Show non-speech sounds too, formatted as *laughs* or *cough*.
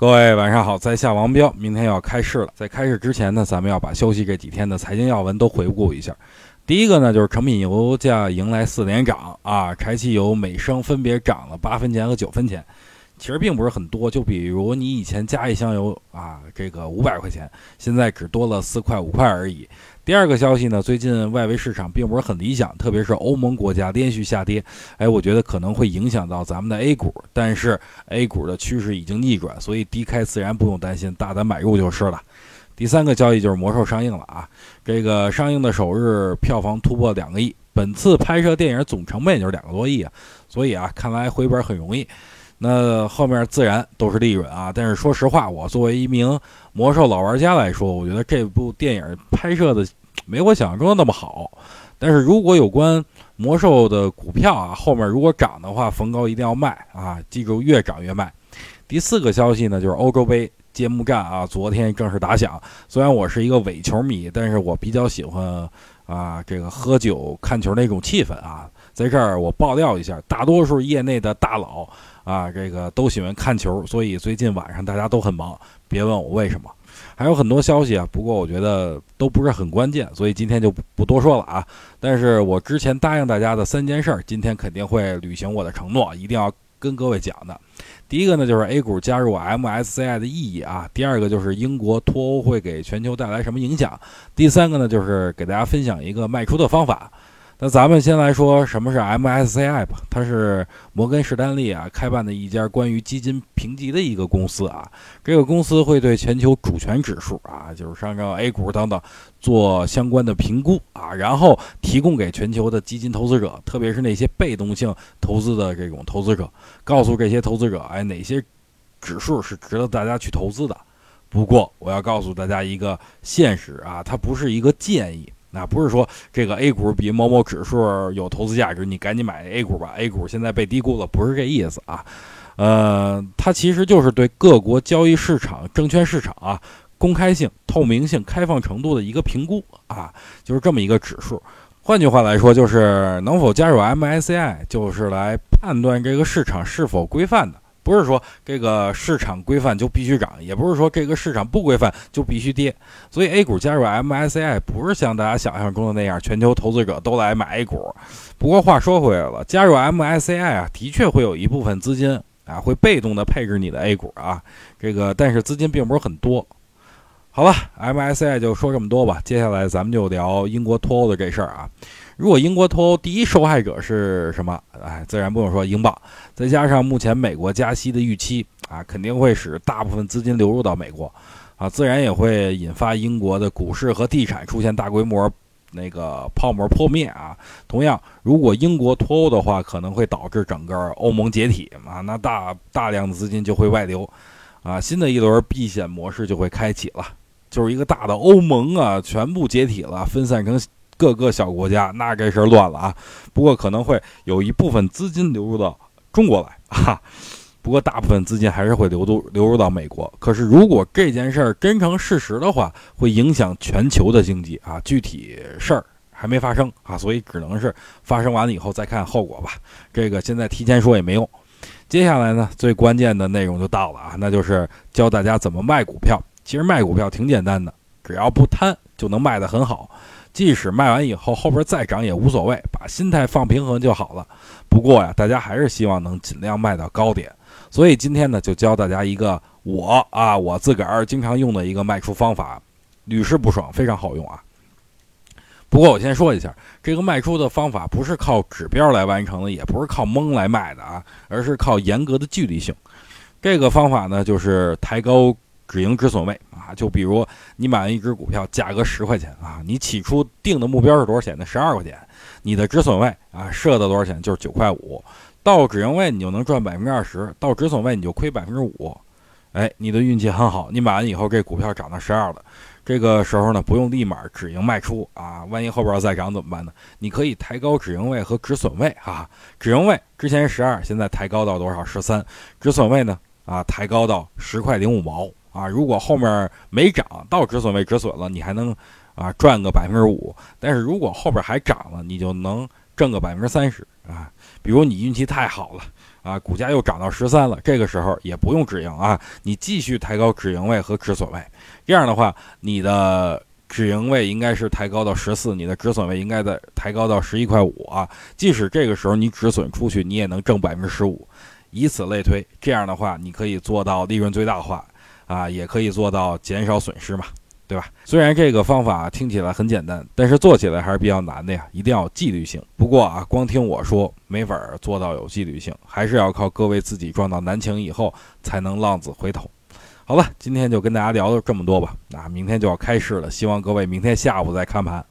各位晚上好，在下王彪，明天要开市了。在开市之前呢，咱们要把休息这几天的财经要闻都回顾一下。第一个呢，就是成品油价迎来四连涨啊，柴汽油每升分别涨了八分钱和九分钱，其实并不是很多。就比如你以前加一箱油啊，这个五百块钱，现在只多了四块五块而已。第二个消息呢，最近外围市场并不是很理想，特别是欧盟国家连续下跌，哎，我觉得可能会影响到咱们的 A 股。但是 A 股的趋势已经逆转，所以低开自然不用担心，大胆买入就是了。第三个交易就是魔兽上映了啊，这个上映的首日票房突破两个亿，本次拍摄电影总成本也就是两个多亿啊，所以啊，看来回本很容易。那后面自然都是利润啊，但是说实话，我作为一名魔兽老玩家来说，我觉得这部电影拍摄的。没我想象中的那么好，但是如果有关魔兽的股票啊，后面如果涨的话，逢高一定要卖啊！记住，越涨越卖。第四个消息呢，就是欧洲杯揭幕战啊，昨天正式打响。虽然我是一个伪球迷，但是我比较喜欢啊这个喝酒看球那种气氛啊。在这儿我爆料一下，大多数业内的大佬啊，这个都喜欢看球，所以最近晚上大家都很忙。别问我为什么。还有很多消息啊，不过我觉得都不是很关键，所以今天就不多说了啊。但是我之前答应大家的三件事儿，今天肯定会履行我的承诺，一定要跟各位讲的。第一个呢，就是 A 股加入 MSCI 的意义啊；第二个就是英国脱欧会给全球带来什么影响；第三个呢，就是给大家分享一个卖出的方法。那咱们先来说什么是 MSCI 吧，它是摩根士丹利啊开办的一家关于基金评级的一个公司啊。这个公司会对全球主权指数啊，就是上证 A 股等等做相关的评估啊，然后提供给全球的基金投资者，特别是那些被动性投资的这种投资者，告诉这些投资者，哎，哪些指数是值得大家去投资的。不过我要告诉大家一个现实啊，它不是一个建议。那不是说这个 A 股比某某指数有投资价值，你赶紧买 A 股吧。A 股现在被低估了，不是这意思啊。呃，它其实就是对各国交易市场、证券市场啊公开性、透明性、开放程度的一个评估啊，就是这么一个指数。换句话来说，就是能否加入 MSCI，就是来判断这个市场是否规范的。不是说这个市场规范就必须涨，也不是说这个市场不规范就必须跌。所以 A 股加入 MSCI 不是像大家想象中的那样，全球投资者都来买 A 股。不过话说回来了，加入 MSCI 啊，的确会有一部分资金啊，会被动的配置你的 A 股啊。这个但是资金并不是很多。好了，MSCI 就说这么多吧。接下来咱们就聊英国脱欧的这事儿啊。如果英国脱欧第一受害者是什么？哎，自然不用说英镑，再加上目前美国加息的预期啊，肯定会使大部分资金流入到美国，啊，自然也会引发英国的股市和地产出现大规模那个泡沫破灭啊。同样，如果英国脱欧的话，可能会导致整个欧盟解体啊，那大大量的资金就会外流，啊，新的一轮避险模式就会开启了，就是一个大的欧盟啊，全部解体了，分散成。各个小国家，那这事儿乱了啊！不过可能会有一部分资金流入到中国来 *laughs* 啊，不过大部分资金还是会流入流入到美国。可是如果这件事儿真成事实的话，会影响全球的经济啊！具体事儿还没发生啊，所以只能是发生完了以后再看后果吧。这个现在提前说也没用。接下来呢，最关键的内容就到了啊，那就是教大家怎么卖股票。其实卖股票挺简单的，只要不贪就能卖得很好。即使卖完以后后边再涨也无所谓，把心态放平衡就好了。不过呀，大家还是希望能尽量卖到高点，所以今天呢就教大家一个我啊我自个儿经常用的一个卖出方法，屡试不爽，非常好用啊。不过我先说一下，这个卖出的方法不是靠指标来完成的，也不是靠蒙来卖的啊，而是靠严格的纪律性。这个方法呢就是抬高。止盈止损位啊，就比如你买了一只股票，价格十块钱啊，你起初定的目标是多少钱呢？十二块钱，你的止损位啊设的多少钱？就是九块五，到止盈位你就能赚百分之二十，到止损位你就亏百分之五。哎，你的运气很好，你买完以后这股票涨到十二了，这个时候呢不用立马止盈卖出啊，万一后边再涨怎么办呢？你可以抬高止盈位和止损位啊，止盈位之前十二，现在抬高到多少？十三，止损位呢啊抬高到十块零五毛。啊，如果后面没涨到止损位止损了，你还能啊赚个百分之五。但是如果后边还涨了，你就能挣个百分之三十啊。比如你运气太好了啊，股价又涨到十三了，这个时候也不用止盈啊，你继续抬高止盈位和止损位，这样的话，你的止盈位应该是抬高到十四，你的止损位应该在抬高到十一块五啊。即使这个时候你止损出去，你也能挣百分之十五，以此类推，这样的话你可以做到利润最大化啊，也可以做到减少损失嘛。对吧？虽然这个方法听起来很简单，但是做起来还是比较难的呀，一定要有纪律性。不过啊，光听我说没法做到有纪律性，还是要靠各位自己撞到难情以后才能浪子回头。好了，今天就跟大家聊了这么多吧。那明天就要开市了，希望各位明天下午再看盘。